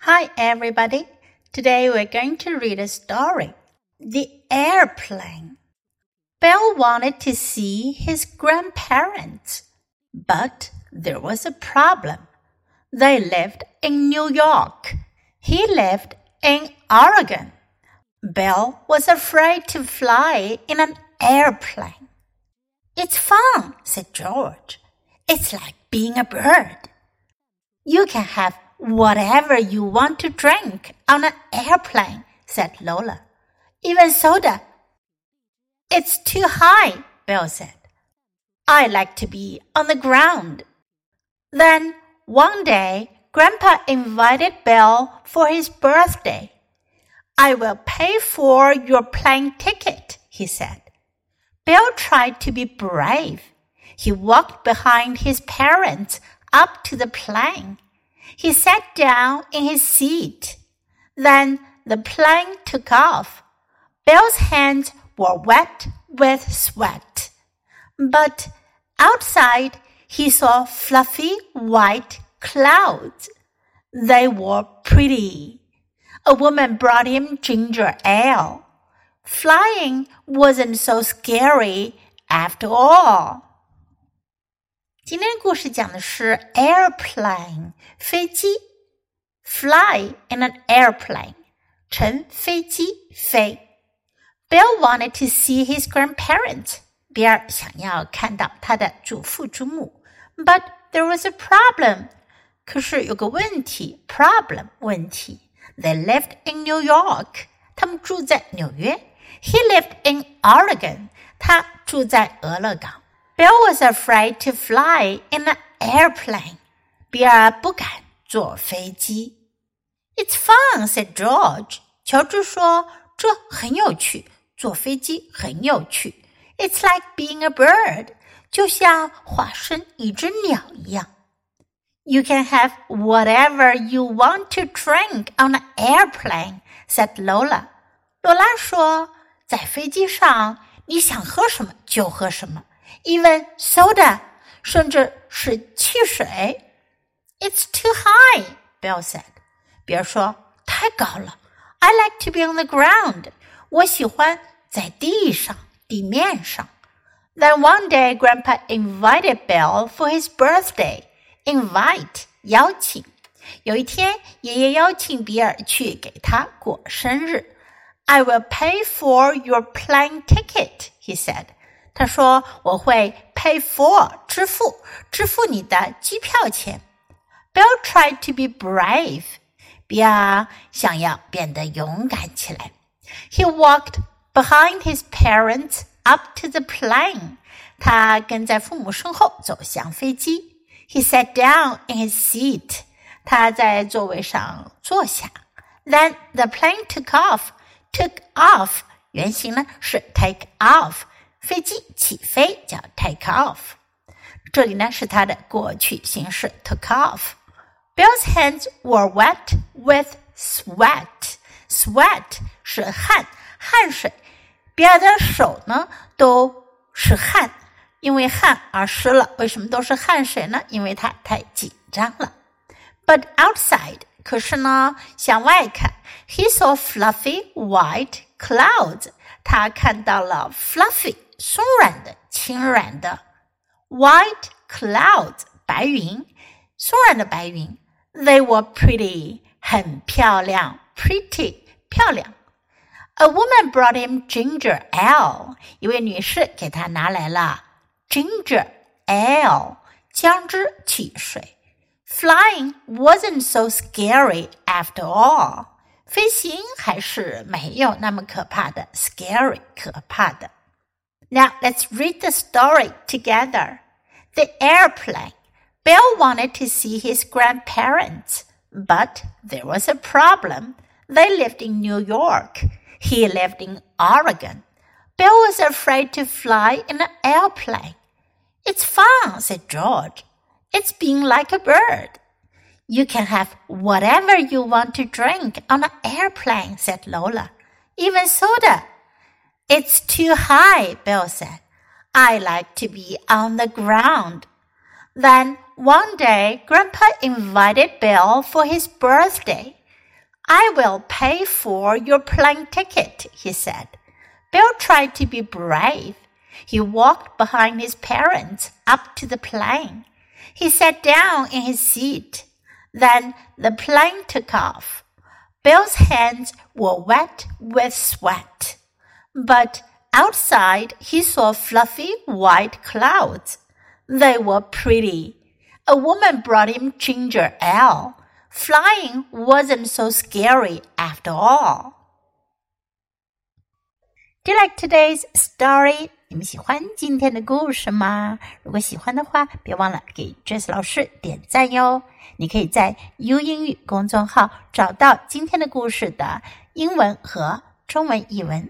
Hi, everybody. Today we're going to read a story The Airplane. Bill wanted to see his grandparents, but there was a problem. They lived in New York. He lived in Oregon. Bill was afraid to fly in an airplane. It's fun, said George. It's like being a bird. You can have whatever you want to drink on an airplane, said Lola. Even soda. It's too high, Bill said. I like to be on the ground. Then one day, Grandpa invited Bill for his birthday. I will pay for your plane ticket, he said. Bill tried to be brave. He walked behind his parents up to the plane. He sat down in his seat. Then the plane took off. Bill's hands were wet with sweat. But outside, he saw fluffy white clouds. They were pretty. A woman brought him ginger ale. Flying wasn't so scary after all. 今天的故事讲的是 airplane 飞机，fly in an airplane 乘飞机飞。Bill wanted to see his grandparents. 比尔想要看到他的祖父祖母，but there was a problem. 可是有个问题，problem 问题。They lived in New York. 他们住在纽约。He lived in Oregon. 他住在俄勒冈。 Bill was afraid to fly in an airplane. 比尔不敢坐飞机。It's fun, said George. 乔治说：“这很有趣，坐飞机很有趣。It's like being a bird，就像化身一只鸟一样。You can have whatever you want to drink on an airplane," said Lola. 罗拉说：“在飞机上，你想喝什么就喝什么。” even soda，甚至是汽水。It's too high, Bill said. 比尔说太高了。I like to be on the ground. 我喜欢在地上、地面上。Then one day, Grandpa invited Bill for his birthday. Invite 邀请。有一天，爷爷邀请比尔去给他过生日。I will pay for your plane ticket, he said. 他说：“我会 pay for 支付支付你的机票钱。” Bill tried to be brave. 比尔想要变得勇敢起来。He walked behind his parents up to the plane. 他跟在父母身后走向飞机。He sat down in his seat. 他在座位上坐下。Then the plane took off. Took off 原型呢是 take off。 飞机起飞叫 take off，这里呢是它的过去形式 took off。Bill's hands were wet with sweat. Sweat 是汗，汗水。比尔的手呢都是汗，因为汗而湿了。为什么都是汗水呢？因为他太紧张了。But outside，可是呢，向外看，he saw fluffy white clouds。他看到了 fluffy 松软的、轻软的，white clouds 白云，松软的白云。They were pretty，很漂亮，pretty 漂亮。A woman brought him ginger ale，一位女士给他拿来了 ginger ale 姜汁汽水。Flying wasn't so scary after all，飞行还是没有那么可怕的，scary 可怕的。 Now let's read the story together. The airplane. Bill wanted to see his grandparents, but there was a problem. They lived in New York. He lived in Oregon. Bill was afraid to fly in an airplane. It's fun, said George. It's being like a bird. You can have whatever you want to drink on an airplane, said Lola. Even soda, it's too high, Bill said. I like to be on the ground. Then one day, Grandpa invited Bill for his birthday. I will pay for your plane ticket, he said. Bill tried to be brave. He walked behind his parents up to the plane. He sat down in his seat. Then the plane took off. Bill's hands were wet with sweat. But outside he saw fluffy white clouds. They were pretty. A woman brought him ginger ale. Flying wasn't so scary after all. Do you like today's story? 你们喜欢今天的故事吗？如果喜欢的话，别忘了给 Jess 老师点赞哟。你可以在 U 英语公众号找到今天的故事的英文和中文译文。